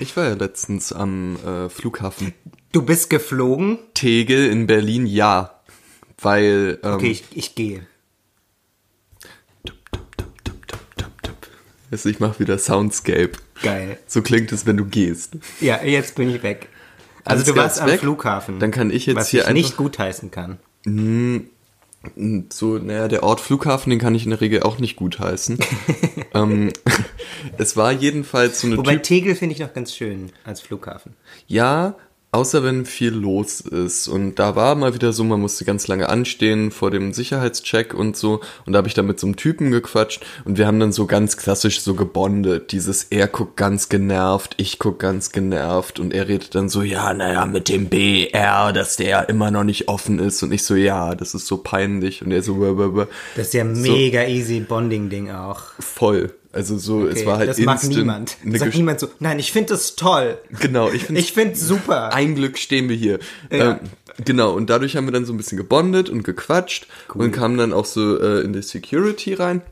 Ich war ja letztens am äh, Flughafen Du bist geflogen? Tegel in Berlin, ja. Weil. Ähm, Okay, ich, ich gehe. also ich mache wieder Soundscape. Geil. So klingt es, wenn du gehst. Ja, jetzt bin ich weg. Also Alles du warst am weg? Flughafen. Dann kann ich jetzt was hier ich nicht einfach- gutheißen kann. So, naja, der Ort Flughafen, den kann ich in der Regel auch nicht gutheißen. ähm, es war jedenfalls so eine Wobei Typ Tegel finde ich noch ganz schön als Flughafen. Ja, außer wenn viel los ist. Und da war mal wieder so, man musste ganz lange anstehen vor dem Sicherheitscheck und so. Und da habe ich dann mit so einem Typen gequatscht und wir haben dann so ganz klassisch so gebondet. Dieses, er guckt ganz genervt, ich guck ganz genervt und er redet dann so, ja, naja, mit dem BR, dass der immer noch nicht offen ist. Und ich so, ja, das ist so peinlich. Und er so, "Bäh, bäh, bäh." Das ist ja ein mega easy Bonding-Ding auch. voll. Also so, es Okay, war halt das mag niemand. Sagt Gesch- niemand so, nein, ich finde das toll. Genau, ich finde Ich finde super. ein Glück stehen wir hier. Ja. Ähm, genau, und dadurch haben wir dann so ein bisschen gebondet und gequatscht und kamen dann auch so äh, in die Security rein.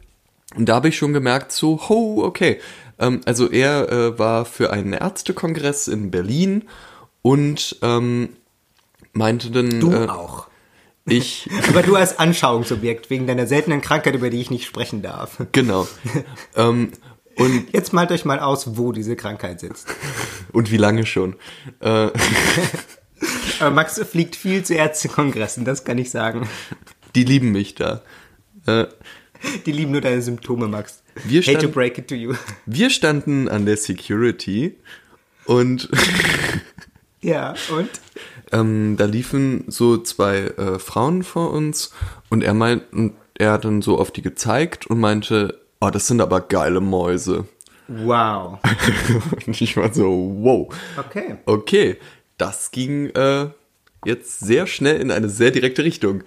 Und da habe ich schon gemerkt, so, ho, okay. Ähm, also er äh, war für einen Ärztekongress in Berlin und ähm, meinte dann, Du äh, auch. Ich, Aber du als Anschauungsobjekt wegen deiner seltenen Krankheit, über die ich nicht sprechen darf. genau. ähm, und, Jetzt malt euch mal aus, wo diese Krankheit sitzt. und wie lange schon. Äh, Aber Max fliegt viel zu Ärztekongressen, das kann ich sagen. die lieben mich da. Äh, Die lieben nur deine Symptome, Max. Wir Hate to break it to you. wir standen an der Security und Ja, und? Ähm, da liefen so zwei äh, Frauen vor uns und er meint, er hat dann so auf die gezeigt und meinte, oh, das sind aber geile Mäuse. Wow. und ich war so, wow, Okay. okay, das ging äh, jetzt sehr schnell in eine sehr direkte Richtung.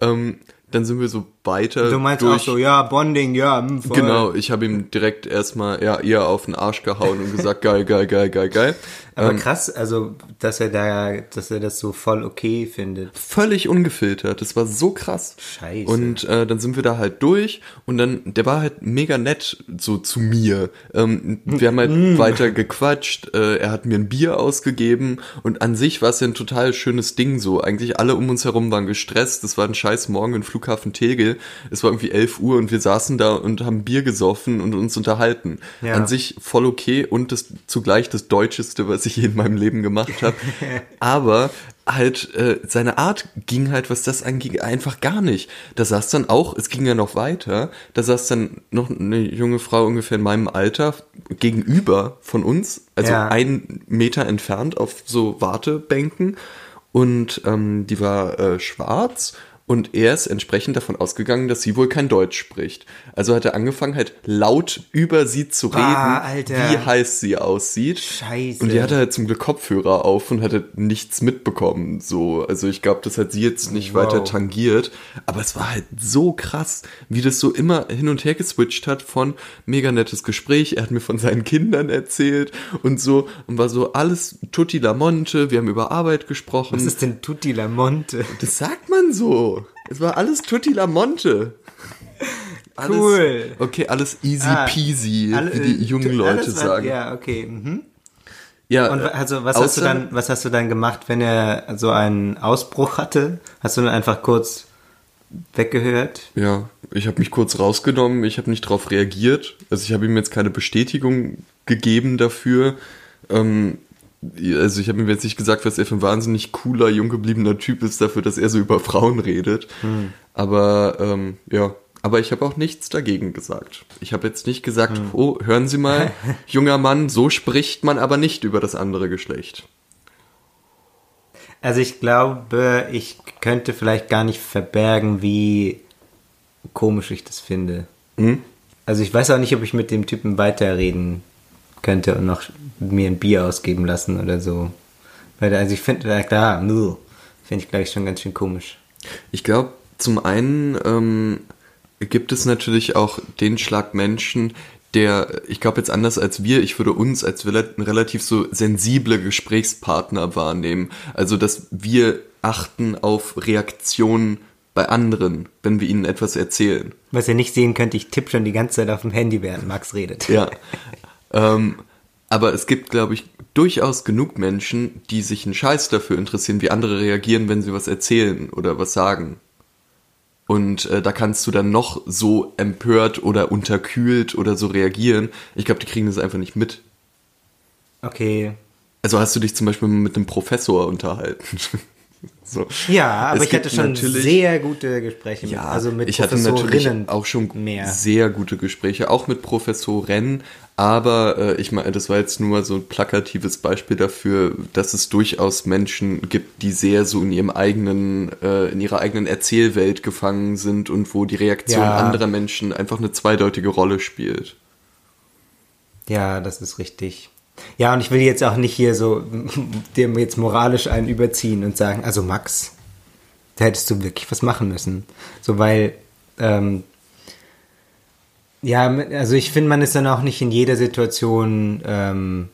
Ähm, dann sind wir so weiter Du meinst durch. auch so, ja, Bonding, ja, hm, voll. Genau, ich habe ihm direkt erstmal ja, eher auf den Arsch gehauen und gesagt, geil, geil, geil, geil, geil. Aber krass, also, dass er da, dass er das so voll okay findet. völlig ungefiltert. Das war so krass. Scheiße. Und äh, dann sind wir da halt durch und dann, der war halt mega nett so zu mir. Ähm, wir haben halt weiter gequatscht, äh, er hat mir ein Bier ausgegeben und an sich war es ja ein total schönes Ding so. Eigentlich alle um uns herum waren gestresst. Das war ein scheiß Morgen im Flughafen Tegel. Es war irgendwie 11 Uhr und wir saßen da und haben Bier gesoffen und uns unterhalten. Ja. An sich voll okay und das zugleich das Deutscheste, was ich je in meinem Leben gemacht habe. Aber halt äh, seine Art ging halt, was das anging, einfach gar nicht. Da saß dann auch, es ging ja noch weiter, da saß dann noch eine junge Frau ungefähr in meinem Alter gegenüber von uns, also Ja. einen Meter entfernt auf so Wartebänken und ähm, die war äh, schwarz und er ist entsprechend davon ausgegangen, dass sie wohl kein Deutsch spricht. Also hat er angefangen halt laut über sie zu reden, Ah, Alter. wie heiß sie aussieht. Scheiße. Und die hatte halt zum Glück Kopfhörer auf und hatte nichts mitbekommen. So, also ich glaube, das hat sie jetzt nicht Wow. weiter tangiert. Aber es war halt so krass, wie das so immer hin und her geswitcht hat von mega nettes Gespräch. Er hat mir von seinen Kindern erzählt und so und war so alles tutti la monte. Wir haben über Arbeit gesprochen. Was ist denn Tutti La Monte? das sagt man so. Es war alles tutti la monte. Alles, Cool. Okay, alles easy Ah, peasy, Alle- wie die jungen tu- Leute was- sagen. Ja, okay. Mhm. Ja, Und äh, also, was hast du dann, was hast du dann gemacht, wenn er so einen Ausbruch hatte? Hast du dann einfach kurz weggehört? Ja, ich habe mich kurz rausgenommen, ich habe nicht darauf reagiert. Also ich habe ihm jetzt keine Bestätigung gegeben dafür. Ähm, also ich habe ihm jetzt nicht gesagt, was er für ein wahnsinnig cooler, jung gebliebener Typ ist dafür, dass er so über Frauen redet. Aber ähm, ja, aber ich habe auch nichts dagegen gesagt. Ich habe jetzt nicht gesagt, oh, hören Sie mal, junger Mann, so spricht man aber nicht über das andere Geschlecht. Also ich glaube, ich könnte vielleicht gar nicht verbergen, wie komisch ich das finde. Hm? Also ich weiß auch nicht, ob ich mit dem Typen weiterreden könnte und noch mir ein Bier ausgeben lassen oder so. Weil also ich finde, na klar, finde ich glaube ich schon ganz schön komisch. Ich glaube, zum einen ähm, gibt es natürlich auch den Schlag Menschen, der, ich glaube jetzt anders als wir, ich würde uns als rela- relativ so sensible Gesprächspartner wahrnehmen. Also, dass wir achten auf Reaktionen bei anderen, wenn wir ihnen etwas erzählen. Was ihr nicht sehen könnt, ich tippe schon die ganze Zeit auf dem Handy, während Max redet. Ja. ähm, aber es gibt, glaube ich, durchaus genug Menschen, die sich einen Scheiß dafür interessieren, wie andere reagieren, wenn sie was erzählen oder was sagen. Und äh, da kannst du dann noch so empört oder unterkühlt oder so reagieren. Ich glaube, die kriegen das einfach nicht mit. Okay. Also hast du dich zum Beispiel mit einem Professor unterhalten. so. Ja, aber Es ich hatte schon sehr gute Gespräche mit, Ja, also mit ich hatte natürlich Professorinnen auch schon mehr. sehr gute Gespräche, auch mit Professoren, aber äh, ich meine, das war jetzt nur so ein plakatives Beispiel dafür, dass es durchaus Menschen gibt, die sehr so in ihrem eigenen, äh, in ihrer eigenen Erzählwelt gefangen sind und wo die Reaktion Ja. anderer Menschen einfach eine zweideutige Rolle spielt. Ja, das ist richtig. Ja, und ich will jetzt auch nicht hier so dem jetzt moralisch einen überziehen und sagen, also Max, da hättest du wirklich was machen müssen. So, weil, ähm, ja, also ich finde, man ist dann auch nicht in jeder Situation, ähm,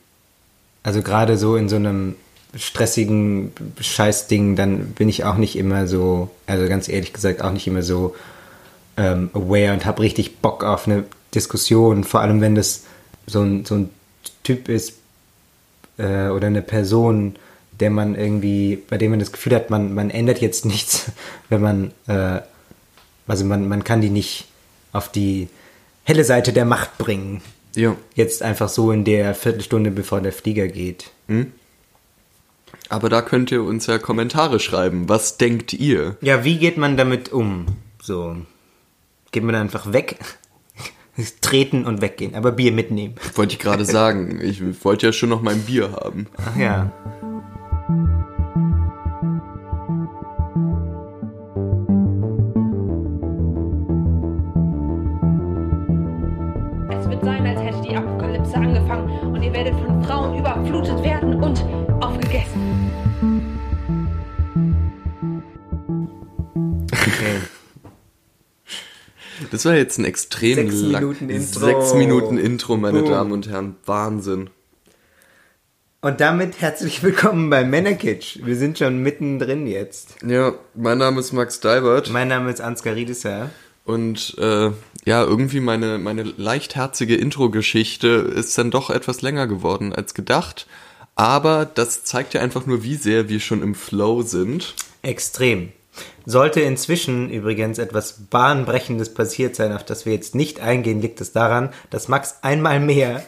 also gerade so in so einem stressigen Scheißding, dann bin ich auch nicht immer so, also ganz ehrlich gesagt, auch nicht immer so ähm, aware und habe richtig Bock auf eine Diskussion, vor allem wenn das so ein, so ein Typ ist äh, oder eine Person, der man irgendwie, bei dem man das Gefühl hat, man, man ändert jetzt nichts, wenn man, äh, also man, man kann die nicht auf die helle Seite der Macht bringen. Ja. Jetzt einfach so in der Viertelstunde, bevor der Flieger geht. Aber da könnt ihr uns ja Kommentare schreiben. Was denkt ihr? Ja, wie geht man damit um? So. Geht man einfach weg? Treten und weggehen, aber Bier mitnehmen. Wollte ich gerade sagen. Ich wollte ja schon noch mein Bier haben. Ach ja. Es wird sein, als hätte die Apokalypse angefangen und ihr werdet von Frauen überflutet werden und Das war jetzt ein extrem Sechs Minuten Intro. Sechs Minuten Intro, meine Boom. Damen und Herren. Wahnsinn. Und damit herzlich willkommen bei Männerkitsch. Wir sind schon mittendrin jetzt. Ja, mein Name ist Max Dalbert Mein Name ist Ansgar Riedesser. und äh, ja, irgendwie meine, meine leichtherzige Intro-Geschichte ist dann doch etwas länger geworden als gedacht. Aber das zeigt ja einfach nur, wie sehr wir schon im Flow sind. Extrem. Sollte inzwischen übrigens etwas Bahnbrechendes passiert sein, auf das wir jetzt nicht eingehen, liegt es daran, dass Max einmal mehr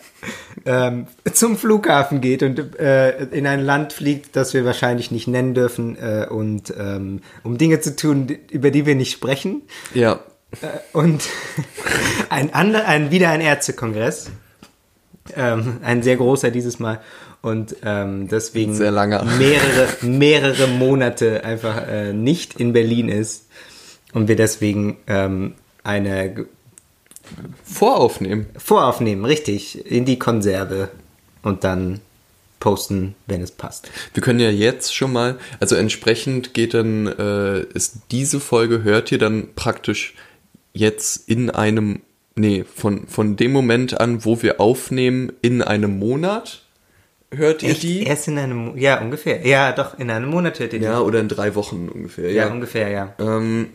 ähm, zum Flughafen geht und äh, in ein Land fliegt, das wir wahrscheinlich nicht nennen dürfen, äh, und ähm, um Dinge zu tun, über die wir nicht sprechen. Ja, Und ein ander, ein, wieder ein Ärztekongress. Ähm, ein sehr großer dieses Mal. Und ähm, deswegen mehrere, mehrere Monate einfach äh, nicht in Berlin ist. Und wir deswegen ähm, eine voraufnehmen. voraufnehmen, richtig, in die Konserve und dann posten, wenn es passt. Wir können ja jetzt schon mal, also entsprechend geht dann, äh, ist diese Folge, hört ihr dann praktisch jetzt in einem, nee, von, von dem Moment an, wo wir aufnehmen, in einem Monat, hört ihr Echt? die? Erst in einem, ja, ungefähr. Ja, doch, in einem Monat hört ihr die. Ja, oder in drei Wochen ungefähr. ja, Ja, ungefähr, ja. Ähm,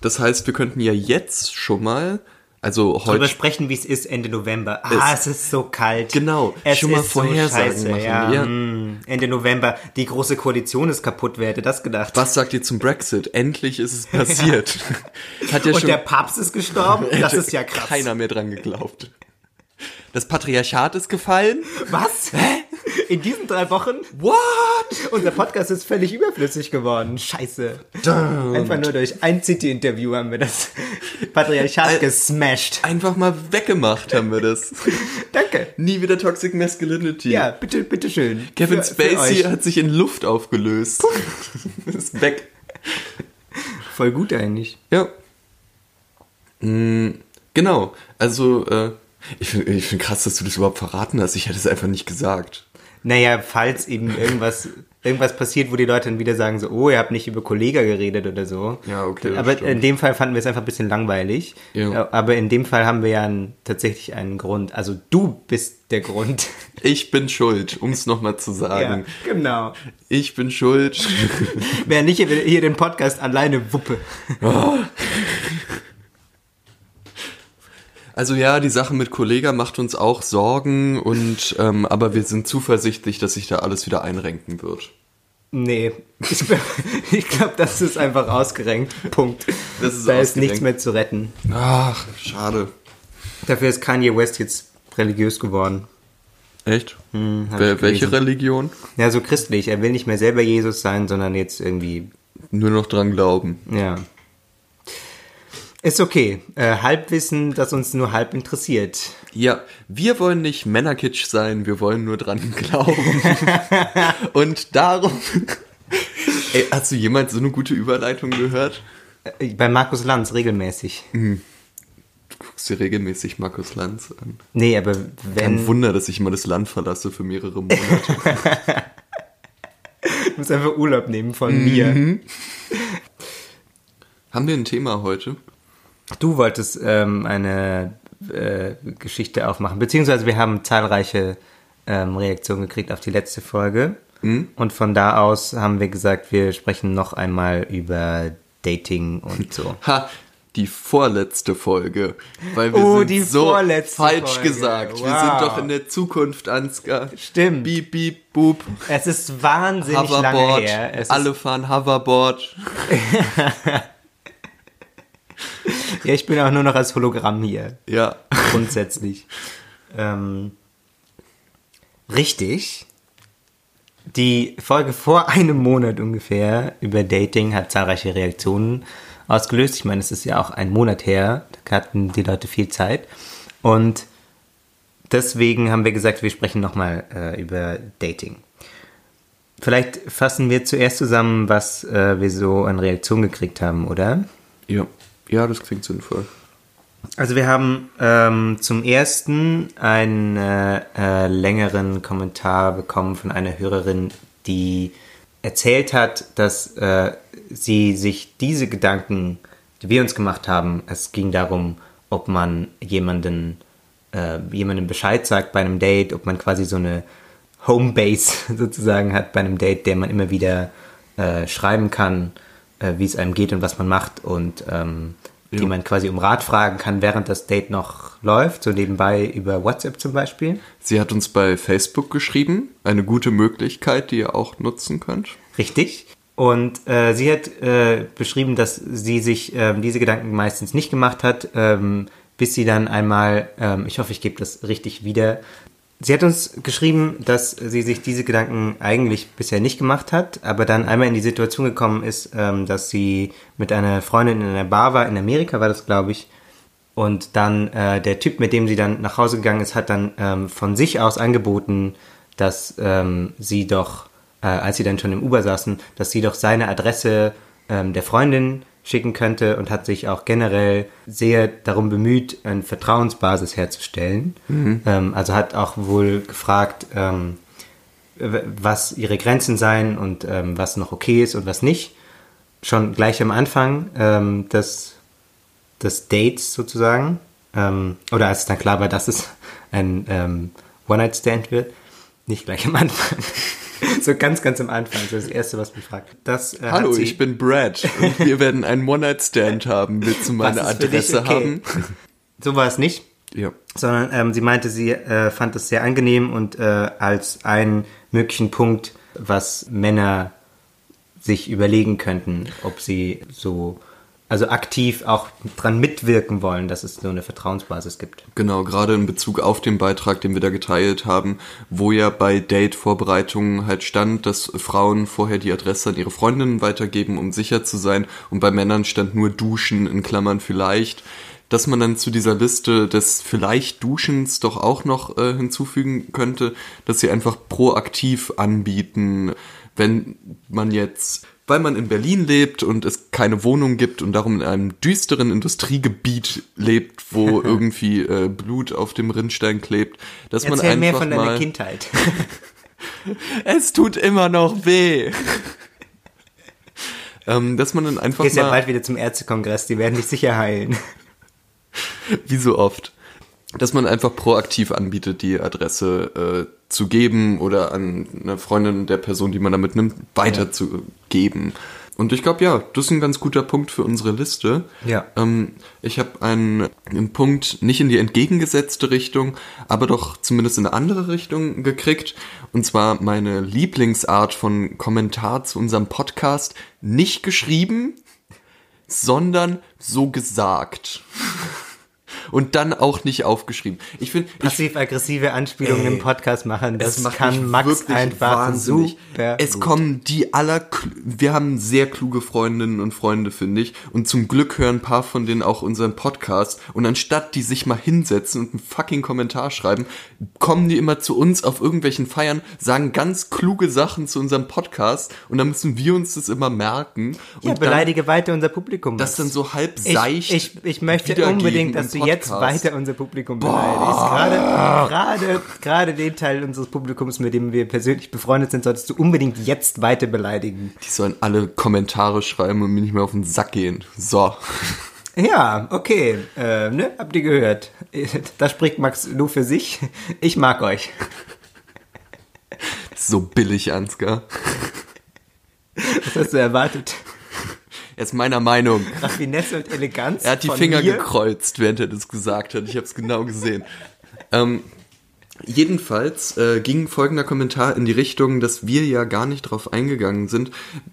das heißt, wir könnten ja jetzt schon mal, also Darüber heute, sprechen, wie es ist Ende November. Ah, Es- es, ist so kalt. Genau, es schon mal ist so Vorhersagen scheiße. machen, Ja, ja. mm, Ende November. Die große Koalition ist kaputt. Wer hätte das gedacht? was sagt ihr zum Brexit? Endlich ist es passiert. Hat ja Und schon der Papst ist gestorben? Das ist ja krass. keiner mehr dran geglaubt. Das Patriarchat ist gefallen. Was? In diesen drei Wochen? What? Unser Podcast ist völlig überflüssig geworden. Scheiße. Einfach nur durch ein City-Interview haben wir das Patriarchat Al- gesmashed. Einfach mal weggemacht haben wir das. Danke. Nie wieder Toxic Masculinity. Ja, bitte, bitte schön. Kevin Für- für Spacey euch. hat sich in Luft aufgelöst. ist weg. Voll gut eigentlich. Ja. Mm, genau. Also, äh, ich finde ich find krass, dass du das überhaupt verraten hast. Ich hätte es einfach nicht gesagt. Naja, falls eben irgendwas, irgendwas passiert, wo die Leute dann wieder sagen so, oh, ihr habt nicht über Kollega geredet oder so. Ja, okay, Aber stimmt. in dem Fall fanden wir es einfach ein bisschen langweilig. Ja. Aber in dem Fall haben wir ja einen, tatsächlich einen Grund. Also du bist der Grund. Ich bin schuld, um es nochmal zu ja, sagen. genau. Ich bin schuld. Wer nicht hier, hier den Podcast alleine wuppe. Also ja, die Sache mit Kollega macht uns auch Sorgen und ähm, aber wir sind zuversichtlich, dass sich da alles wieder einrenken wird. Nee, ich, ich glaube, das ist einfach ausgerenkt. Punkt. Das ist da ist nichts mehr zu retten. Ach, schade. Dafür ist Kanye West jetzt religiös geworden. Echt? Hm, Wel welche. Religion? Ja, so christlich. Er will nicht mehr selber Jesus sein, sondern jetzt irgendwie, Nur noch dran glauben. ja. Ist okay. Äh, Halbwissen, das uns nur halb interessiert. Ja, wir wollen nicht Männerkitsch sein, wir wollen nur dran glauben. und darum. Ey, hast du jemals so eine gute Überleitung gehört? Äh, Bei Markus Lanz regelmäßig. Du guckst dir regelmäßig Markus Lanz an. Nee, aber Kein wenn. Wunder, dass ich immer das Land verlasse für mehrere Monate. Du musst einfach Urlaub nehmen von mir. Haben wir ein Thema heute? Du wolltest ähm, eine äh, Geschichte aufmachen, beziehungsweise wir haben zahlreiche ähm, Reaktionen gekriegt auf die letzte Folge. Und von da aus haben wir gesagt, wir sprechen noch einmal über Dating und so. Ha, die vorletzte Folge. Weil wir Oh, sind die so vorletzte falsch Folge. gesagt. Wir Wow. sind doch in der Zukunft, Ansgar. Stimmt. Beep, beep, boop. Es ist wahnsinnig lange Hoverboard. her. Es Alle fahren Hoverboard. Ja, ich bin auch nur noch als Hologramm hier. Ja. grundsätzlich. ähm, richtig. Die Folge vor einem Monat ungefähr über Dating hat zahlreiche Reaktionen ausgelöst. Ich meine, es ist ja auch ein Monat her, da hatten die Leute viel Zeit. Und deswegen haben wir gesagt, wir sprechen nochmal äh, über Dating. Vielleicht fassen wir zuerst zusammen, was äh, wir so an Reaktionen gekriegt haben, oder? Ja. Ja, das klingt sinnvoll. Also wir haben ähm, zum ersten einen äh, äh, längeren Kommentar bekommen von einer Hörerin, die erzählt hat, dass äh, sie sich diese Gedanken, die wir uns gemacht haben, es ging darum, ob man jemanden, äh, jemandem Bescheid sagt bei einem Date, ob man quasi so eine Homebase sozusagen hat bei einem Date, der man immer wieder äh, schreiben kann, äh, wie es einem geht und was man macht und ähm, die Ja. man quasi um Rat fragen kann, während das Date noch läuft, so nebenbei über WhatsApp zum Beispiel. Sie hat uns bei Facebook geschrieben. Eine gute Möglichkeit, die ihr auch nutzen könnt. Richtig. Und äh, sie hat äh, beschrieben, dass sie sich ähm, diese Gedanken meistens nicht gemacht hat, ähm, bis sie dann einmal, ähm, ich hoffe, ich gebe das richtig wieder. Sie hat uns geschrieben, dass sie sich diese Gedanken eigentlich bisher nicht gemacht hat, aber dann einmal in die Situation gekommen ist, ähm, dass sie mit einer Freundin in einer Bar war, in Amerika war das, glaube ich, und dann äh, der Typ, mit dem sie dann nach Hause gegangen ist, hat dann ähm, von sich aus angeboten, dass ähm, sie doch, äh, als sie dann schon im Uber saßen, dass sie doch seine Adresse der Freundin schicken könnte und hat sich auch generell sehr darum bemüht, eine Vertrauensbasis herzustellen. Ähm, also hat auch wohl gefragt, ähm, was ihre Grenzen seien und ähm, was noch okay ist und was nicht. Schon gleich am Anfang ähm, des, des Dates sozusagen. Ähm, oder als es dann klar war, dass es ein ähm, One-Night-Stand wird. Nicht gleich am Anfang. so ganz, ganz am Anfang. So das Erste, was mich fragt. Das, äh, Hallo, ich bin Brad und wir werden einen One-Night-Stand haben. Willst du meine Adresse okay? haben? So war es nicht. Ja. sondern ähm, sie meinte, sie äh, fand es sehr angenehm und äh, als einen möglichen Punkt, was Männer sich überlegen könnten, ob sie so, also aktiv auch dran mitwirken wollen, dass es so eine Vertrauensbasis gibt. Genau, gerade in Bezug auf den Beitrag, den wir da geteilt haben, wo ja bei Date-Vorbereitungen halt stand, dass Frauen vorher die Adresse an ihre Freundinnen weitergeben, um sicher zu sein, und bei Männern stand nur Duschen in Klammern vielleicht, dass man dann zu dieser Liste des vielleicht Duschens doch auch noch äh, hinzufügen könnte, dass sie einfach proaktiv anbieten, wenn man jetzt weil man in Berlin lebt und es keine Wohnung gibt und darum in einem düsteren Industriegebiet lebt, wo irgendwie äh, Blut auf dem Rinnstein klebt, dass man Erzähl einfach mehr von deiner mal Kindheit. es tut immer noch weh. ähm, dass man dann einfach Gehst ja mal bald wieder zum Ärztekongress, die werden dich sicher heilen. wie so oft, dass man einfach proaktiv anbietet, die Adresse äh, zu geben oder an eine Freundin der Person, die man damit nimmt, weiterzugeben. Und ich glaube, ja, das ist ein ganz guter Punkt für unsere Liste. Ja. Ähm, ich habe einen, einen Punkt nicht in die entgegengesetzte Richtung, aber doch zumindest in eine andere Richtung gekriegt. Und zwar meine Lieblingsart von Kommentar zu unserem Podcast. Nicht geschrieben, sondern so gesagt. Und dann auch nicht aufgeschrieben. Ich finde, ich Passiv-aggressive Anspielungen Ey, im Podcast machen, das macht kann Max einfach wahnsinnig. super Es gut. kommen die aller, wir haben sehr kluge Freundinnen und Freunde, finde ich. Und zum Glück hören ein paar von denen auch unseren Podcast. Und anstatt die sich mal hinsetzen und einen fucking Kommentar schreiben, kommen die immer zu uns auf irgendwelchen Feiern, sagen ganz kluge Sachen zu unserem Podcast. Und dann müssen wir uns das immer merken. Und Ja, dann beleidige weiter unser Publikum. das dann so halb ich, seicht. ich, ich möchte wiedergeben unbedingt, dass du jetzt Podcast. weiter unser Publikum beleidigst. Gerade den Teil unseres Publikums, mit dem wir persönlich befreundet sind, solltest du unbedingt jetzt weiter beleidigen. Die sollen alle Kommentare schreiben und mir nicht mehr auf den Sack gehen. So. Ja, okay. Äh, ne, habt ihr gehört? Da spricht Max nur für sich. Ich mag euch. So billig, Ansgar. Was hast du erwartet? Er ist meiner Meinung. Raffinesse und Eleganz. Er hat die Finger mir? gekreuzt, während er das gesagt hat. Ich habe es genau gesehen. ähm, jedenfalls äh, ging folgender Kommentar in die Richtung, dass wir ja gar nicht drauf eingegangen sind,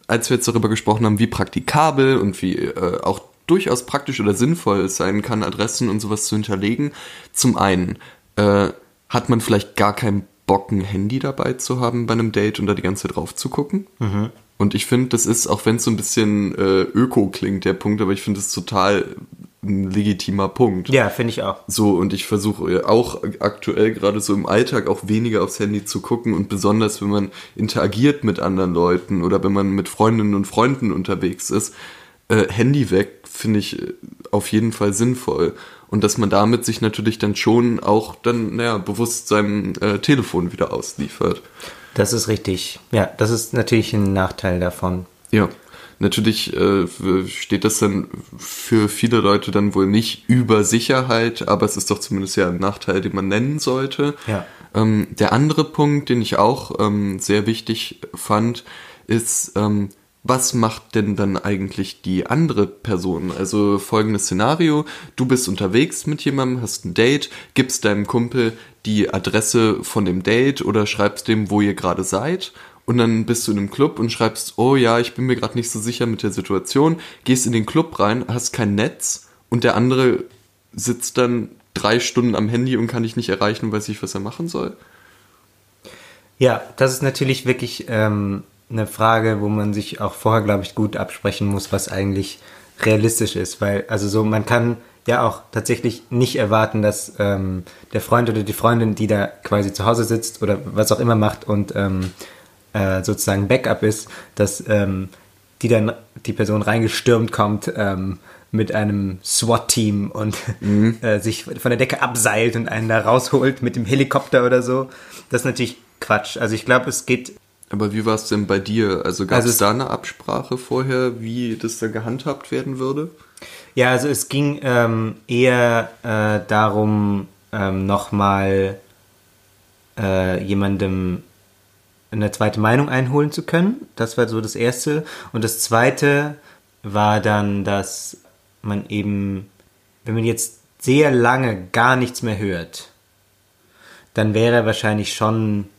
als wir jetzt darüber gesprochen haben, wie praktikabel und wie äh, auch durchaus praktisch oder sinnvoll es sein kann, Adressen und sowas zu hinterlegen. Zum einen äh, hat man vielleicht gar keinen Bock, ein Handy dabei zu haben bei einem Date und da die ganze Zeit drauf zu gucken. Und ich finde, das ist, auch wenn es so ein bisschen äh, öko klingt, der Punkt, aber ich finde es total ein legitimer Punkt. Ja, finde ich auch. So, und ich versuche auch aktuell gerade so im Alltag auch weniger aufs Handy zu gucken und besonders, wenn man interagiert mit anderen Leuten oder wenn man mit Freundinnen und Freunden unterwegs ist, äh, Handy weg, finde ich äh, auf jeden Fall sinnvoll. Und dass man damit sich natürlich dann schon auch dann, naja, bewusst seinem äh, Telefon wieder ausliefert. Das ist richtig. Ja, das ist natürlich ein Nachteil davon. Ja, natürlich äh, steht das dann für viele Leute dann wohl nicht über Sicherheit, aber es ist doch zumindest ja ein Nachteil, den man nennen sollte. Ja. Ähm, der andere Punkt, den ich auch ähm, sehr wichtig fand, ist, ähm, was macht denn dann eigentlich die andere Person? Also folgendes Szenario, du bist unterwegs mit jemandem, hast ein Date, gibst deinem Kumpel die Adresse von dem Date oder schreibst dem, wo ihr gerade seid und dann bist du in einem Club und schreibst, oh ja, ich bin mir gerade nicht so sicher mit der Situation, gehst in den Club rein, hast kein Netz und der andere sitzt dann drei Stunden am Handy und kann dich nicht erreichen und weiß nicht, was er machen soll. Ja, das ist natürlich wirklich ähm, eine Frage, wo man sich auch vorher, glaube ich, gut absprechen muss, was eigentlich realistisch ist. Weil, also so, man kann ja auch tatsächlich nicht erwarten, dass ähm, der Freund oder die Freundin, die da quasi zu Hause sitzt oder was auch immer macht und ähm, äh, sozusagen Backup ist, dass ähm, die dann die Person reingestürmt kommt ähm, mit einem SWAT-Team und äh, sich von der Decke abseilt und einen da rausholt mit dem Helikopter oder so. Das ist natürlich Quatsch. Also ich glaube, es geht Aber wie war es denn bei dir? Also gab Also es es- da eine Absprache vorher, wie das da gehandhabt werden würde? Ja, also es ging ähm, eher äh, darum, ähm, nochmal äh, jemandem eine zweite Meinung einholen zu können. Das war so das Erste. Und das Zweite war dann, dass man eben, wenn man jetzt sehr lange gar nichts mehr hört, dann wäre wahrscheinlich schon,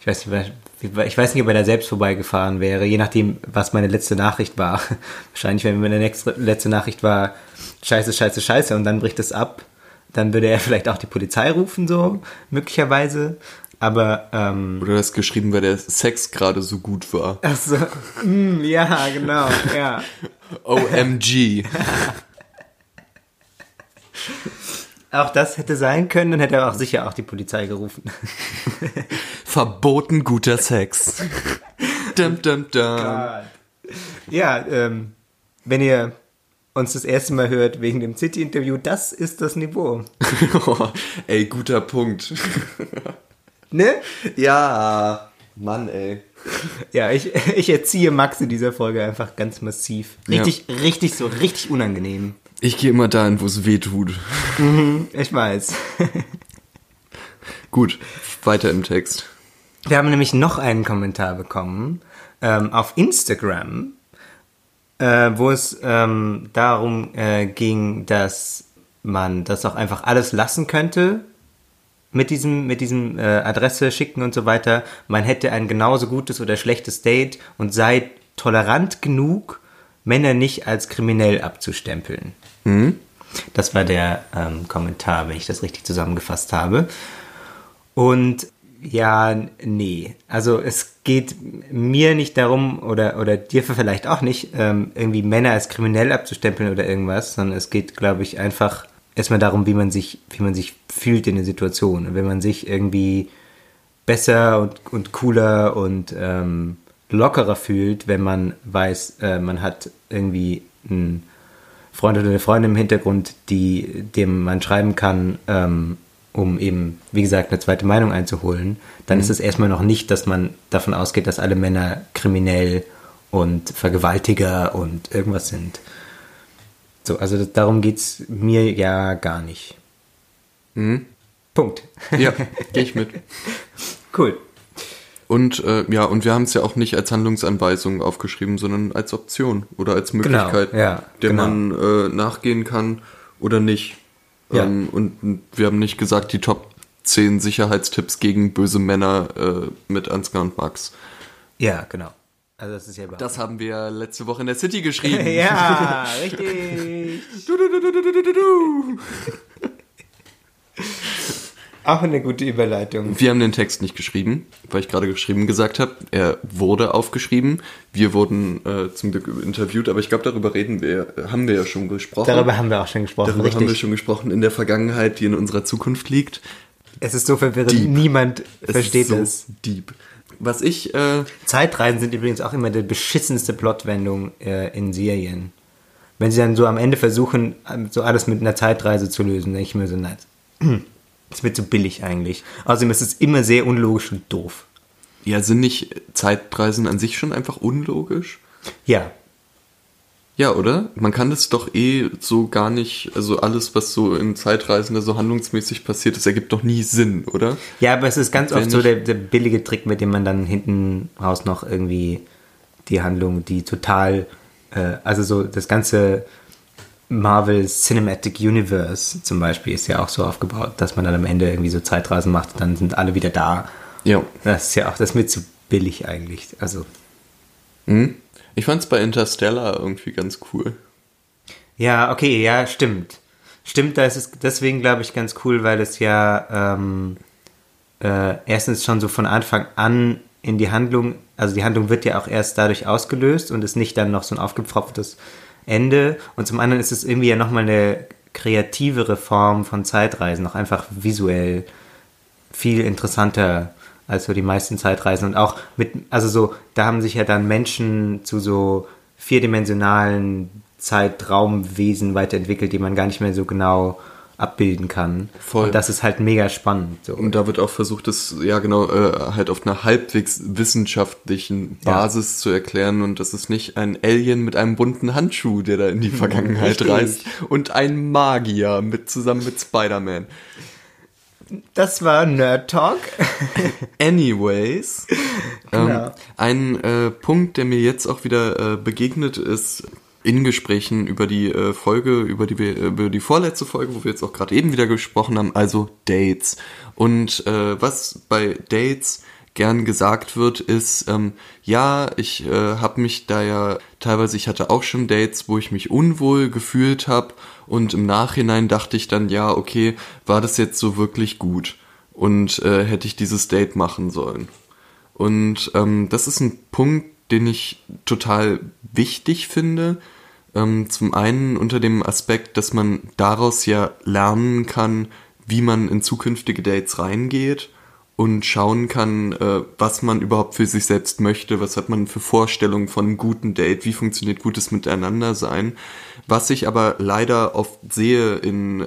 ich weiß nicht, ich weiß nicht, ob er da selbst vorbeigefahren wäre, je nachdem, was meine letzte Nachricht war. Wahrscheinlich, wenn meine nächste, letzte Nachricht war, scheiße, scheiße, scheiße, und dann bricht es ab, dann würde er vielleicht auch die Polizei rufen, so, möglicherweise. Aber, ähm, Oder das geschrieben, weil der Sex gerade so gut war. also, mm, ja, genau, ja. OMG. Auch das hätte sein können, dann hätte er auch sicher auch die Polizei gerufen. Verboten guter Sex. dum, dum, dum. Ja, ähm, wenn ihr uns das erste Mal hört wegen dem City-Interview, das ist das Niveau. ey, guter Punkt. Ne? ja. Mann, ey. Ja, ich, ich erziehe Max in dieser Folge einfach ganz massiv. Richtig, richtig so, richtig unangenehm. Ich gehe immer dahin, wo es weh tut. Ich weiß. Gut, weiter im Text. Wir haben nämlich noch einen Kommentar bekommen ähm, auf Instagram äh, wo es ähm, darum äh, ging, dass man das auch einfach alles lassen könnte mit diesem, mit diesem äh, Adresse schicken und so weiter. Man hätte ein genauso gutes oder schlechtes Date und sei tolerant genug, Männer nicht als kriminell abzustempeln. Das war der ähm, Kommentar, wenn ich das richtig zusammengefasst habe. Und ja, nee. Also es geht mir nicht darum, oder, oder dir vielleicht auch nicht, ähm, irgendwie Männer als kriminell abzustempeln oder irgendwas, sondern es geht, glaube ich, einfach erstmal darum, wie man sich, wie man sich fühlt in der Situation. Und wenn man sich irgendwie besser und, und cooler und ähm, lockerer fühlt, wenn man weiß, äh, man hat irgendwie einen Freund oder eine Freundin im Hintergrund, die, dem man schreiben kann, ähm, um eben, wie gesagt, eine zweite Meinung einzuholen, dann ist es erstmal noch nicht, dass man davon ausgeht, dass alle Männer kriminell und Vergewaltiger und irgendwas sind. So, also darum geht's mir ja gar nicht. Punkt. Ja, gehe ich mit. Cool. Und äh, ja, und wir haben es ja auch nicht als Handlungsanweisung aufgeschrieben, sondern als Option oder als Möglichkeit, ja, der genau. man äh, nachgehen kann oder nicht. Ja. Ähm, und wir haben nicht gesagt, die Top 10 Sicherheitstipps gegen böse Männer äh, mit Ansgar und Max. Ja, genau. Also das ist ja Das haben wir letzte Woche in der City geschrieben. Ja, richtig. Du, du, du, du, du, du, du. Auch eine gute Überleitung. Wir haben den Text nicht geschrieben, weil ich gerade geschrieben gesagt habe. Er wurde aufgeschrieben. Wir wurden äh, zum Glück interviewt, aber ich glaube, darüber reden wir, haben wir ja schon gesprochen. Darüber haben wir auch schon gesprochen, Darüber haben wir richtig. schon gesprochen in der Vergangenheit, die in unserer Zukunft liegt. Es ist so verwirrend, Deep. niemand Es versteht ist so es. Deep. Was ich, äh, Zeitreisen sind übrigens auch immer die beschissenste Plotwendung äh, in Serien. Wenn sie dann so am Ende versuchen, so alles mit einer Zeitreise zu lösen, denke ich mir so, nein, das wird so billig eigentlich. Außerdem ist es immer sehr unlogisch und doof. ja, sind nicht Zeitreisen an sich schon einfach unlogisch? Ja, Ja, oder? Man kann das doch eh so gar nicht, also alles, was so in Zeitreisen da so handlungsmäßig passiert, das ergibt doch nie Sinn, oder? Ja, aber es ist ganz Wenn oft so der, der billige Trick, mit dem man dann hinten raus noch irgendwie die Handlung, die total, äh, also so das ganze Marvel Cinematic Universe zum Beispiel ist ja auch so aufgebaut, dass man dann am Ende irgendwie so Zeitreisen macht und dann sind alle wieder da. Ja. Das ist ja auch, das ist mir zu billig eigentlich. Also, Hm? Ich fand's bei Interstellar irgendwie ganz cool. ja, okay, ja, stimmt. Stimmt, da ist es deswegen, glaube ich, ganz cool, weil es ja ähm, äh, erstens schon so von Anfang an in die Handlung, also die Handlung wird ja auch erst dadurch ausgelöst und ist nicht dann noch so ein aufgepfropftes Ende. Und zum anderen ist es irgendwie ja nochmal eine kreativere Form von Zeitreisen, auch einfach visuell viel interessanter als so die meisten Zeitreisen und auch mit, also so, da haben sich ja dann Menschen zu so vierdimensionalen Zeitraumwesen weiterentwickelt, die man gar nicht mehr so genau abbilden kann. Voll. Und das ist halt mega spannend. So. Und da wird auch versucht, das ja genau äh, halt auf einer halbwegs wissenschaftlichen Ja. Basis zu erklären und das ist nicht ein Alien mit einem bunten Handschuh, der da in die Vergangenheit reist und ein Magier mit zusammen mit Spider-Man. Das war Nerd Talk. Anyways, Genau. ähm, ein äh, Punkt, der mir jetzt auch wieder äh, begegnet ist in Gesprächen über die äh, Folge, über die wir, über die vorletzte Folge, wo wir jetzt auch gerade eben wieder gesprochen haben, also Dates. Und äh, was bei Dates gern gesagt wird, ist, ähm, ja, ich äh, habe mich da ja teilweise, ich hatte auch schon Dates, wo ich mich unwohl gefühlt habe und im Nachhinein dachte ich dann, ja, okay, war das jetzt so wirklich gut und äh, hätte ich dieses Date machen sollen. Und ähm, das ist ein Punkt, den ich total wichtig finde. Ähm, zum einen unter dem Aspekt, dass man daraus ja lernen kann, wie man in zukünftige Dates reingeht und schauen kann, äh, was man überhaupt für sich selbst möchte, was hat man für Vorstellungen von einem guten Date, wie funktioniert gutes Miteinandersein. Was ich aber leider oft sehe in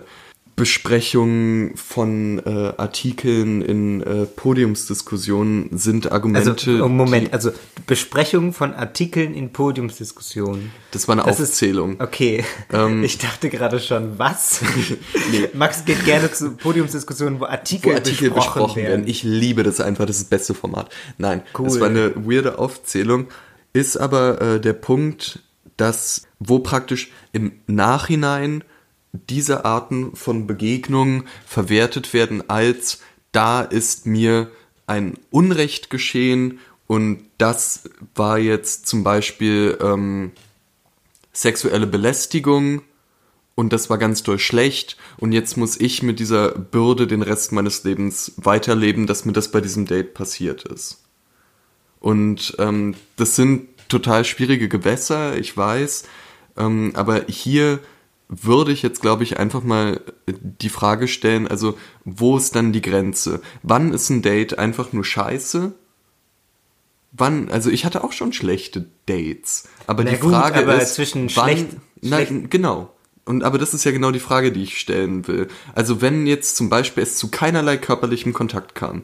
Besprechungen von äh, Artikeln in äh, Podiumsdiskussionen sind Argumente. Also, oh, Moment, die, also Besprechung von Artikeln in Podiumsdiskussionen. das war eine Das ist- Aufzählung. Okay, Ähm. ich dachte gerade schon, was? Max geht gerne zu Podiumsdiskussionen, wo Artikel, wo Artikel besprochen, besprochen werden. werden. Ich liebe das einfach, das ist das beste Format. Nein, Cool. es war eine weirde Aufzählung, ist aber äh, der Punkt, dass wo praktisch im Nachhinein diese Arten von Begegnungen verwertet werden als da ist mir ein Unrecht geschehen und das war jetzt zum Beispiel ähm, sexuelle Belästigung und das war ganz doll schlecht und jetzt muss ich mit dieser Bürde den Rest meines Lebens weiterleben, dass mir das bei diesem Date passiert ist. Und ähm, das sind total schwierige Gewässer, ich weiß, ähm, aber hier würde ich jetzt, glaube ich, einfach mal die Frage stellen, also wo ist dann die Grenze? Wann ist ein Date einfach nur scheiße? Wann, also ich hatte auch schon schlechte Dates, aber Na die gut, Frage aber ist, zwischen wann, schlecht- nein, schlecht- genau. Und aber das ist ja genau die Frage, die ich stellen will. Also wenn jetzt zum Beispiel es zu keinerlei körperlichem Kontakt kam,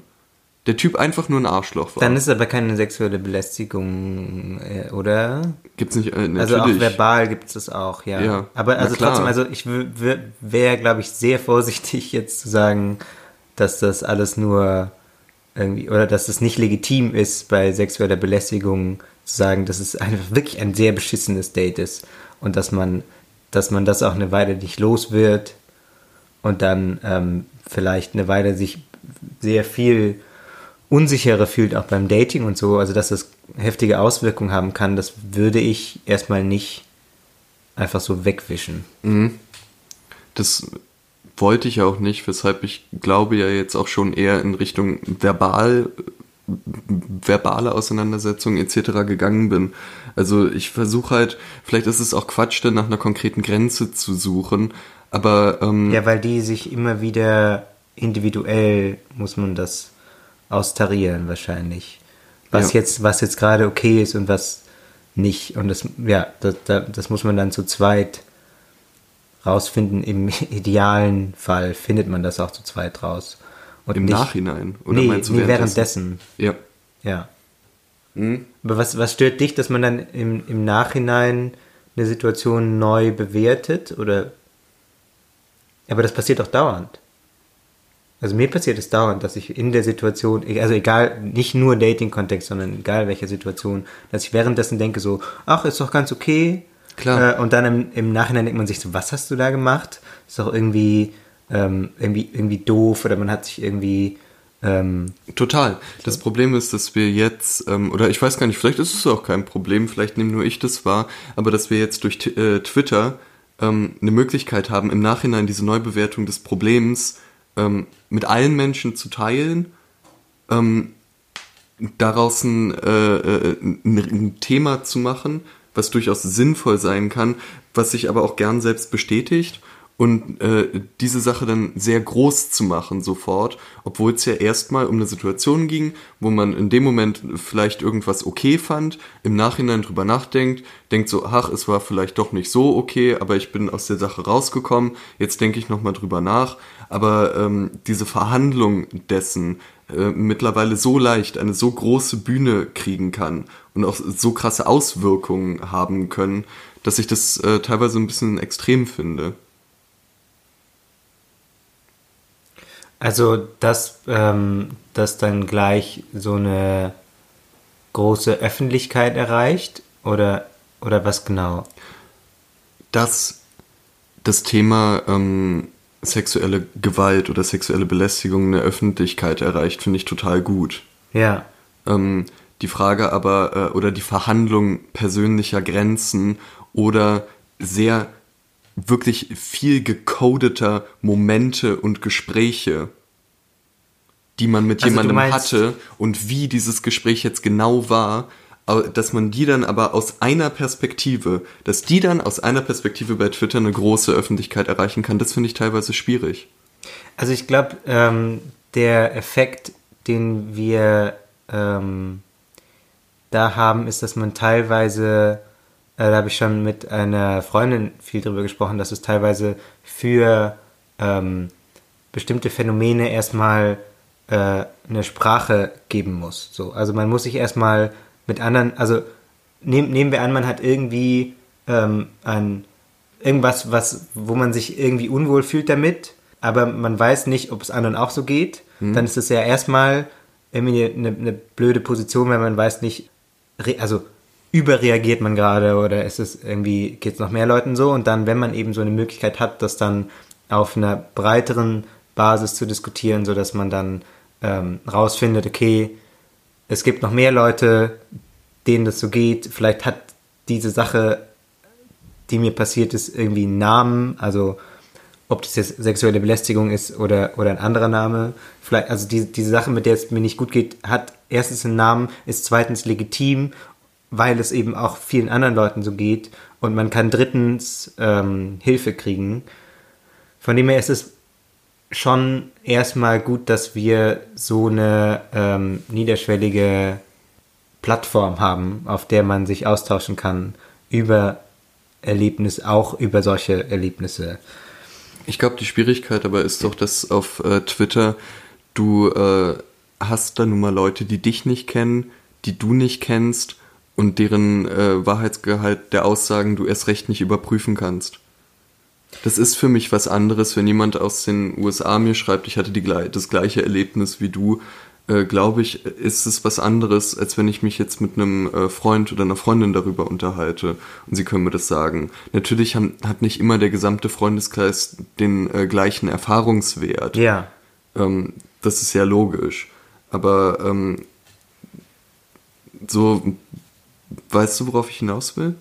der Typ einfach nur ein Arschloch war, Dann ist aber keine sexuelle Belästigung, äh, oder? gibt's nicht, äh, Also auch natürlich. verbal gibt es das auch, ja. Ja, aber also trotzdem, also ich wäre, glaube ich, sehr vorsichtig jetzt zu sagen, dass das alles nur irgendwie, oder dass es nicht legitim ist, bei sexueller Belästigung zu sagen, dass es einfach wirklich ein sehr beschissenes Date ist und dass man, dass man das auch eine Weile nicht los wird und dann ähm, vielleicht eine Weile sich sehr viel unsicherer fühlt, auch beim Dating und so, also dass das heftige Auswirkungen haben kann, das würde ich erstmal nicht einfach so wegwischen. Das wollte ich auch nicht, weshalb ich glaube ja jetzt auch schon eher in Richtung verbal, verbale Auseinandersetzung etc. gegangen bin. Also ich versuche halt, vielleicht ist es auch Quatsch, dann nach einer konkreten Grenze zu suchen, aber ähm, Ja, weil die sich immer wieder individuell muss man das austarieren wahrscheinlich. Was Ja. jetzt, was jetzt gerade okay ist und was nicht. Und das, ja, das, das, muss man dann zu zweit rausfinden. Im idealen Fall findet man das auch zu zweit raus. Und im nicht, Nachhinein. Oder nee, meinst du nee, währenddessen. Ja. Ja. Hm? Aber was, was stört dich, dass man dann im, im Nachhinein eine Situation neu bewertet? Oder. Aber das passiert doch dauernd. Also mir passiert es dauernd, dass ich in der Situation, also egal, nicht nur Dating-Kontext, sondern egal welche Situation, dass ich währenddessen denke so, ach, ist doch ganz okay. Klar. Äh, und dann im, im Nachhinein denkt man sich so, was hast du da gemacht? Ist doch irgendwie, ähm, irgendwie, irgendwie doof oder man hat sich irgendwie, ähm, Total. Das Problem ist, dass wir jetzt, ähm, oder ich weiß gar nicht, vielleicht ist es auch kein Problem, vielleicht nehme nur ich das wahr, aber dass wir jetzt durch T äh, Twitter ähm, eine Möglichkeit haben, im Nachhinein diese Neubewertung des Problems ähm, mit allen Menschen zu teilen, ähm, daraus ein, äh, äh, ein, ein Thema zu machen, was durchaus sinnvoll sein kann, was sich aber auch gern selbst bestätigt und äh, diese Sache dann sehr groß zu machen sofort, obwohl es ja erstmal um eine Situation ging, wo man in dem Moment vielleicht irgendwas okay fand, im Nachhinein drüber nachdenkt, denkt so, ach, es war vielleicht doch nicht so okay, aber ich bin aus der Sache rausgekommen, jetzt denke ich nochmal drüber nach, aber ähm, diese Verhandlung dessen äh, mittlerweile so leicht eine so große Bühne kriegen kann und auch so krasse Auswirkungen haben können, dass ich das äh, teilweise ein bisschen extrem finde. Also, dass, ähm, dass dann gleich so eine große Öffentlichkeit erreicht oder, oder was genau? dass das Thema ähm, sexuelle Gewalt oder sexuelle Belästigung in der Öffentlichkeit erreicht, finde ich total gut. Ja. Ähm, die Frage aber äh, oder die Verhandlung persönlicher Grenzen oder sehr wirklich viel gecodeter Momente und Gespräche, die man mit Also jemandem hatte und wie dieses Gespräch jetzt genau war, dass man die dann aber aus einer Perspektive, dass die dann aus einer Perspektive bei Twitter eine große Öffentlichkeit erreichen kann, das finde ich teilweise schwierig. Also ich glaube, ähm, der Effekt, den wir ähm, da haben, ist, dass man teilweise, da habe ich schon mit einer Freundin viel drüber gesprochen, dass es teilweise für ähm, bestimmte Phänomene erstmal äh, eine Sprache geben muss. So, also man muss sich erstmal mit anderen, also nehm, nehmen wir an, man hat irgendwie ähm, ein irgendwas, was, wo man sich irgendwie unwohl fühlt damit, aber man weiß nicht, ob es anderen auch so geht, dann ist es ja erstmal irgendwie eine, eine blöde Position, wenn man weiß nicht, also überreagiert man gerade oder ist es irgendwie, geht es noch mehr Leuten so? Und dann, wenn man eben so eine Möglichkeit hat, das dann auf einer breiteren Basis zu diskutieren, so dass man dann ähm, rausfindet, okay, es gibt noch mehr Leute, denen das so geht. Vielleicht hat diese Sache, die mir passiert ist, irgendwie einen Namen. Also ob das jetzt sexuelle Belästigung ist oder, oder ein anderer Name. Vielleicht, also die, diese Sache, mit der es mir nicht gut geht, hat erstens einen Namen, ist zweitens legitim, weil es eben auch vielen anderen Leuten so geht. Und man kann drittens ähm, Hilfe kriegen. Von dem her ist es schon erstmal gut, dass wir so eine ähm, niederschwellige Plattform haben, auf der man sich austauschen kann über Erlebnisse, auch über solche Erlebnisse. Ich glaube, die Schwierigkeit aber ist doch, dass auf äh, Twitter du äh, hast da nun mal Leute, die dich nicht kennen, die du nicht kennst und deren äh, Wahrheitsgehalt der Aussagen du erst recht nicht überprüfen kannst. Das ist für mich was anderes, wenn jemand aus den USA mir schreibt, ich hatte die, das gleiche Erlebnis wie du, äh, glaube ich, ist es was anderes, als wenn ich mich jetzt mit einem äh, Freund oder einer Freundin darüber unterhalte und sie können mir das sagen. Natürlich haben, hat nicht immer der gesamte Freundeskreis den äh, gleichen Erfahrungswert. Ja. Ähm, das ist ja logisch. Aber ähm, so, weißt du, worauf ich hinaus will?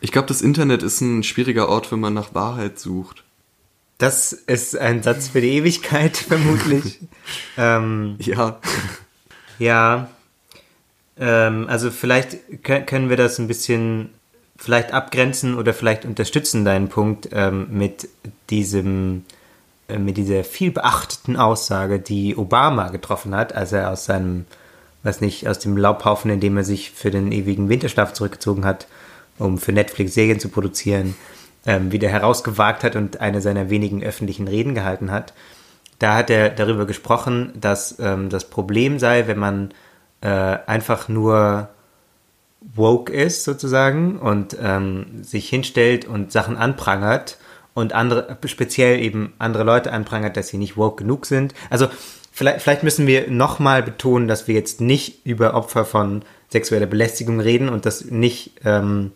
Ich glaube, das Internet ist ein schwieriger Ort, wenn man nach Wahrheit sucht. Das ist ein Satz für die Ewigkeit, vermutlich. ähm, ja. Ja. Ähm, also vielleicht können wir das ein bisschen vielleicht abgrenzen oder vielleicht unterstützen deinen Punkt ähm, mit diesem äh, mit dieser viel beachteten Aussage, die Obama getroffen hat, als er aus seinem, weiß nicht, aus dem Laubhaufen, in dem er sich für den ewigen Winterschlaf zurückgezogen hat, um für Netflix Serien zu produzieren, ähm, wieder herausgewagt hat und eine seiner wenigen öffentlichen Reden gehalten hat. Da hat er darüber gesprochen, dass ähm, das Problem sei, wenn man äh, einfach nur woke ist sozusagen und ähm, sich hinstellt und Sachen anprangert und andere, speziell eben andere Leute anprangert, dass sie nicht woke genug sind. Also vielleicht, vielleicht müssen wir nochmal betonen, dass wir jetzt nicht über Opfer von sexueller Belästigung reden und das nicht ähm,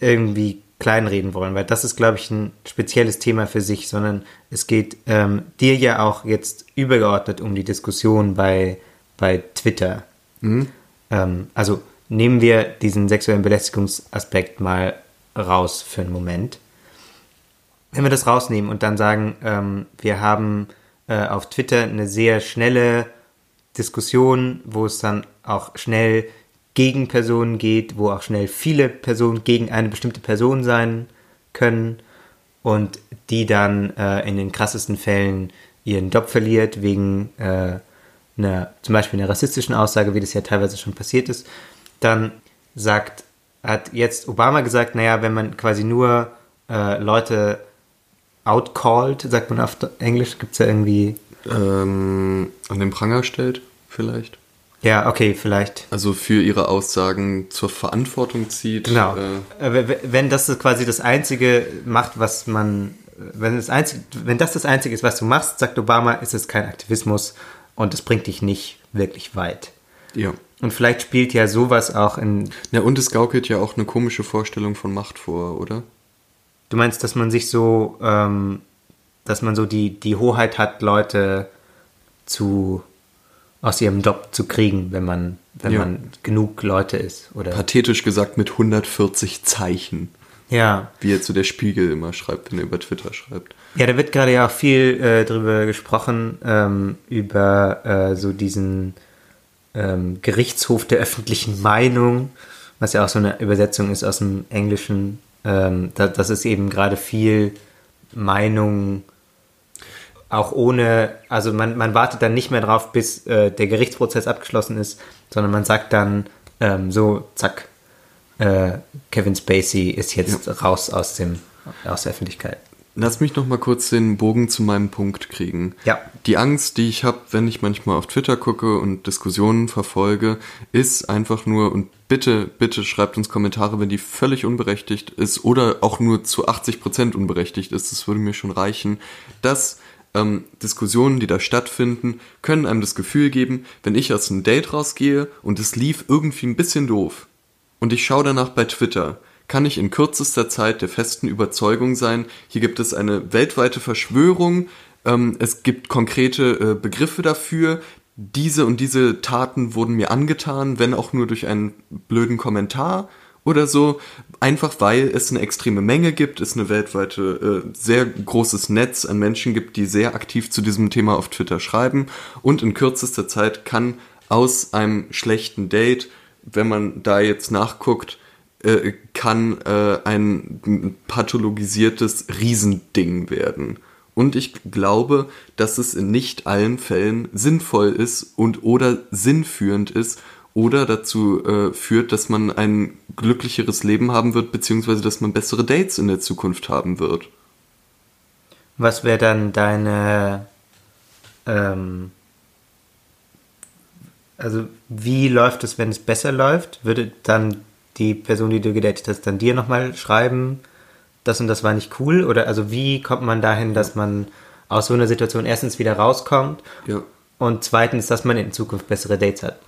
irgendwie kleinreden wollen, weil das ist, glaube ich, ein spezielles Thema für sich, sondern es geht ähm, dir ja auch jetzt übergeordnet um die Diskussion bei, bei Twitter. Mhm. Ähm, also nehmen wir diesen sexuellen Belästigungsaspekt mal raus für einen Moment. Wenn wir das rausnehmen und dann sagen, ähm, wir haben äh, auf Twitter eine sehr schnelle Diskussion, wo es dann auch schnell gegen Personen geht, wo auch schnell viele Personen gegen eine bestimmte Person sein können und die dann äh, in den krassesten Fällen ihren Job verliert wegen äh, einer, zum Beispiel einer rassistischen Aussage, wie das ja teilweise schon passiert ist, dann sagt, hat jetzt Obama gesagt, naja, wenn man quasi nur äh, Leute outcalled, sagt man auf Englisch, gibt es ja irgendwie... Ähm, an den Pranger stellt, vielleicht. Ja, okay, vielleicht. Also für ihre Aussagen zur Verantwortung zieht. Genau. Äh, wenn das quasi das Einzige macht, was man, wenn das, einzige, wenn das das Einzige ist, was du machst, sagt Obama, ist es kein Aktivismus und es bringt dich nicht wirklich weit. Ja. Und vielleicht spielt ja sowas auch in. Ja, und es gaukelt ja auch eine komische Vorstellung von Macht vor, oder? Du meinst, dass man sich so, ähm, dass man so die, die Hoheit hat, Leute zu aus ihrem Job zu kriegen, wenn man, wenn ja. man genug Leute ist. Oder Pathetisch gesagt mit 140 Zeichen. Ja. Wie jetzt so der Spiegel immer schreibt, wenn er über Twitter schreibt. Ja, da wird gerade ja auch viel äh, drüber gesprochen, ähm, über äh, so diesen ähm, Gerichtshof der öffentlichen Meinung, was ja auch so eine Übersetzung ist aus dem Englischen. Ähm, da, das ist eben gerade viel Meinung auch ohne, also man, man wartet dann nicht mehr drauf, bis äh, der Gerichtsprozess abgeschlossen ist, sondern man sagt dann ähm, so, zack, äh, Kevin Spacey ist jetzt ja. raus aus, dem, aus der Öffentlichkeit. Lass mich noch mal kurz den Bogen zu meinem Punkt kriegen. Ja. Die Angst, die ich habe, wenn ich manchmal auf Twitter gucke und Diskussionen verfolge, ist einfach nur, und bitte, bitte schreibt uns Kommentare, wenn die völlig unberechtigt ist oder auch nur zu 80 Prozent unberechtigt ist, das würde mir schon reichen, dass ähm, Diskussionen, die da stattfinden, können einem das Gefühl geben, wenn ich aus einem Date rausgehe und es lief irgendwie ein bisschen doof und ich schaue danach bei Twitter, kann ich in kürzester Zeit der festen Überzeugung sein, hier gibt es eine weltweite Verschwörung, ähm, es gibt konkrete äh, Begriffe dafür, diese und diese Taten wurden mir angetan, wenn auch nur durch einen blöden Kommentar oder so, einfach weil es eine extreme Menge gibt, es eine weltweite äh, sehr großes Netz an Menschen gibt, die sehr aktiv zu diesem Thema auf Twitter schreiben. Und in kürzester Zeit kann aus einem schlechten Date, wenn man da jetzt nachguckt, äh, kann äh, ein pathologisiertes Riesending werden. Und ich glaube, dass es in nicht allen Fällen sinnvoll ist und oder sinnführend ist oder dazu äh, führt, dass man ein glücklicheres Leben haben wird, beziehungsweise dass man bessere Dates in der Zukunft haben wird. Was wäre dann deine, ähm, also wie läuft es, wenn es besser läuft? Würde dann die Person, die du gedatet hast, dann dir nochmal schreiben, das und das war nicht cool? Oder also wie kommt man dahin, dass man aus so einer Situation erstens wieder rauskommt Ja. und zweitens, dass man in Zukunft bessere Dates hat?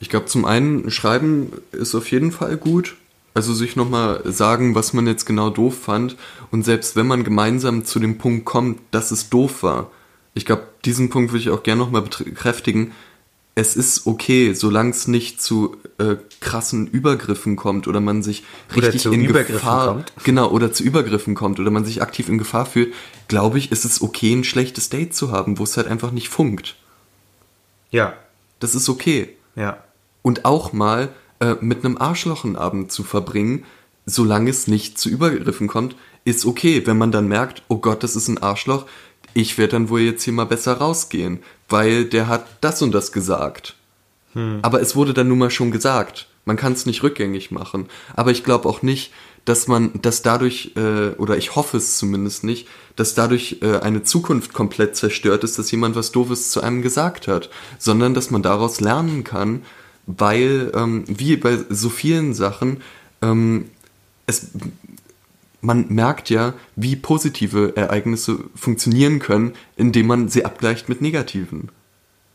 Ich glaube, zum einen, Schreiben ist auf jeden Fall gut. Also sich nochmal sagen, was man jetzt genau doof fand. Und selbst wenn man gemeinsam zu dem Punkt kommt, dass es doof war. Ich glaube, diesen Punkt würde ich auch gerne nochmal bekräftigen. Es ist okay, solange es nicht zu äh, krassen Übergriffen kommt oder man sich Oder richtig in Übergriffen Gefahr kommt. genau oder zu Übergriffen kommt oder man sich aktiv in Gefahr fühlt, glaube ich, ist es okay, ein schlechtes Date zu haben, wo es halt einfach nicht funkt. Ja, Das ist okay ja. und auch mal äh, mit einem Arschloch einen Abend zu verbringen, solange es nicht zu Übergriffen kommt, ist okay. Wenn man dann merkt, oh Gott, das ist ein Arschloch, ich werde dann wohl jetzt hier mal besser rausgehen, weil der hat das und das gesagt. Aber es wurde dann nun mal schon gesagt. Man kann es nicht rückgängig machen. Aber ich glaube auch nicht, dass man, dass dadurch, äh, oder ich hoffe es zumindest nicht, dass dadurch äh, eine Zukunft komplett zerstört ist, dass jemand was Doofes zu einem gesagt hat, sondern dass man daraus lernen kann, weil, ähm, wie bei so vielen Sachen, ähm, es, man merkt ja, wie positive Ereignisse funktionieren können, indem man sie abgleicht mit negativen.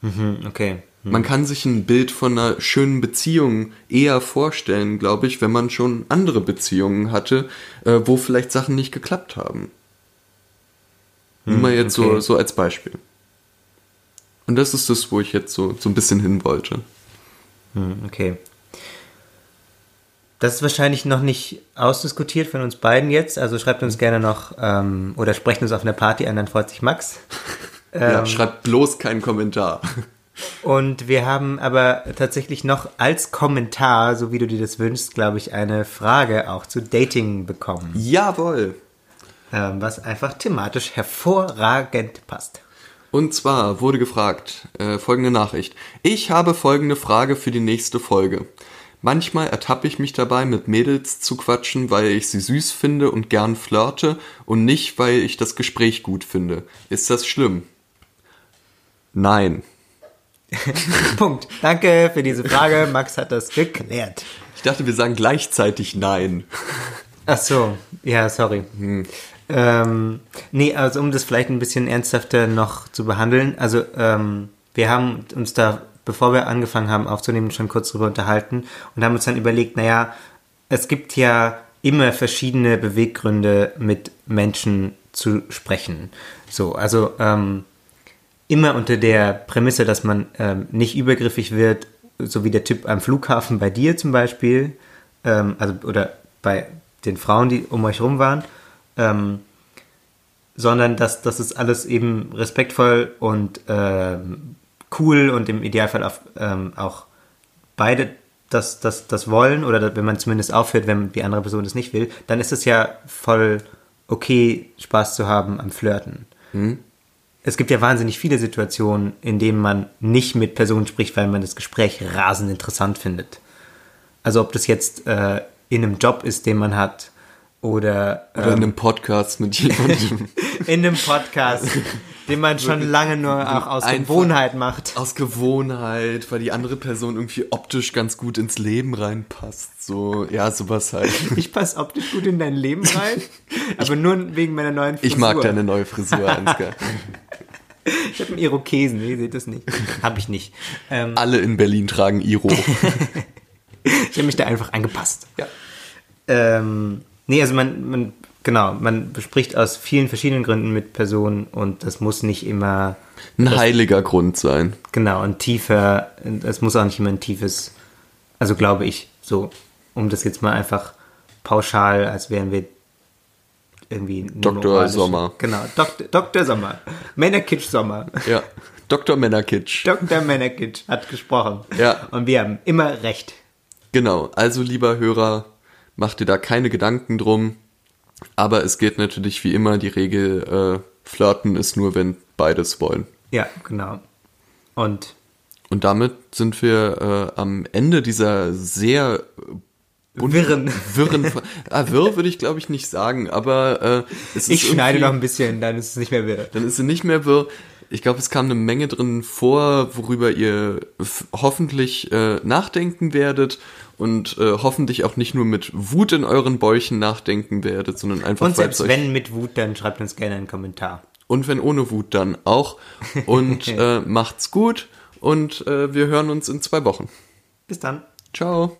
Hm, okay. Man kann sich ein Bild von einer schönen Beziehung eher vorstellen, glaube ich, wenn man schon andere Beziehungen hatte, äh, wo vielleicht Sachen nicht geklappt haben. Nur mal jetzt so, okay. so als Beispiel. Und das ist das, wo ich jetzt so, so ein bisschen hin wollte. Hm, okay. Das ist wahrscheinlich noch nicht ausdiskutiert von uns beiden jetzt. Also schreibt uns gerne noch ähm, oder sprecht uns auf einer Party an, dann freut sich Max. ja, Ähm, schreibt bloß keinen Kommentar. Und wir haben aber tatsächlich noch als Kommentar, so wie du dir das wünschst, glaube ich, eine Frage auch zu Dating bekommen, Jawohl. ähm, was einfach thematisch hervorragend passt. Und zwar wurde gefragt, äh, folgende Nachricht. Ich habe folgende Frage für die nächste Folge. Manchmal ertappe ich mich dabei, mit Mädels zu quatschen, weil ich sie süß finde und gern flirte und nicht, weil ich das Gespräch gut finde. Ist das schlimm? Nein. Punkt. Danke für diese Frage. Max hat das geklärt. Ich dachte, wir sagen gleichzeitig Nein. Ach so, ja, sorry. Ähm, nee, also um das vielleicht ein bisschen ernsthafter noch zu behandeln. Also ähm, wir haben uns da, bevor wir angefangen haben aufzunehmen, schon kurz drüber unterhalten und haben uns dann überlegt, naja, es gibt ja immer verschiedene Beweggründe, mit Menschen zu sprechen. So, also ähm, immer unter der Prämisse, dass man ähm, nicht übergriffig wird, so wie der Typ am Flughafen bei dir zum Beispiel, ähm, also oder bei den Frauen, die um euch rum waren, ähm, sondern dass das ist alles eben respektvoll und ähm, cool und im Idealfall auf, ähm, auch beide das, das, das wollen oder wenn man zumindest aufhört, wenn die andere Person das nicht will, dann ist es ja voll okay, Spaß zu haben am Flirten. Es gibt ja wahnsinnig viele Situationen, in denen man nicht mit Personen spricht, weil man das Gespräch rasend interessant findet. Also ob das jetzt äh, in einem Job ist, den man hat, oder, Oder in einem Podcast mit jemandem. in einem Podcast, den man schon lange nur auch aus Einfach- Gewohnheit macht. Aus Gewohnheit, weil die andere Person irgendwie optisch ganz gut ins Leben reinpasst. So, ja, sowas halt. Ich passe optisch gut in dein Leben rein, aber nur wegen meiner neuen Frisur. Ich mag deine neue Frisur, Ansgar. Ich habe einen Irokesen, ihr seht das nicht. Habe ich nicht. Ähm, Alle in Berlin tragen Iro. ich habe mich da einfach angepasst. ja. Ähm, nee, also man, man, genau, man bespricht aus vielen verschiedenen Gründen mit Personen und das muss nicht immer, Ein heiliger Grund sein. genau, ein tiefer, es muss auch nicht immer ein tiefes, also glaube ich, so, um das jetzt mal einfach pauschal, als wären wir irgendwie Dr. Sommer. Genau, Dr. Dr. Sommer. Männerkitsch Sommer. Ja. Dr. Männerkitsch. Dr. Männerkitsch hat gesprochen. Ja. Und wir haben immer recht. Genau, also lieber Hörer, mach dir da keine Gedanken drum. Aber es geht natürlich wie immer die Regel, äh, flirten ist nur, wenn beides wollen. Ja, genau. Und Und damit sind wir äh, am Ende dieser sehr bunten- Wirren. wirren ah, wirr würde ich glaube ich nicht sagen, aber äh, es ich schneide noch ein bisschen, dann ist es nicht mehr wirr. dann ist sie nicht mehr wirr. Ich glaube, es kam eine Menge drin vor, worüber ihr hoffentlich äh, nachdenken werdet und äh, hoffentlich auch nicht nur mit Wut in euren Bäuchen nachdenken werdet, sondern einfach Und selbst wenn mit Wut, dann schreibt uns gerne einen Kommentar. und wenn ohne Wut dann auch. Und äh, macht's gut und äh, wir hören uns in zwei Wochen. Bis dann. Ciao.